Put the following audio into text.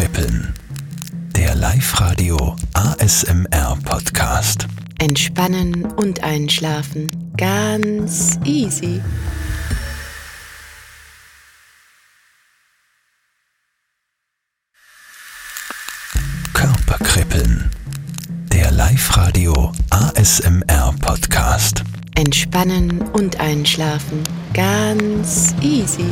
Kribbeln. Der Live-Radio ASMR Podcast. Entspannen und einschlafen. Ganz easy. Körperkribbeln. Der Live-Radio ASMR Podcast. Entspannen und einschlafen. Ganz easy.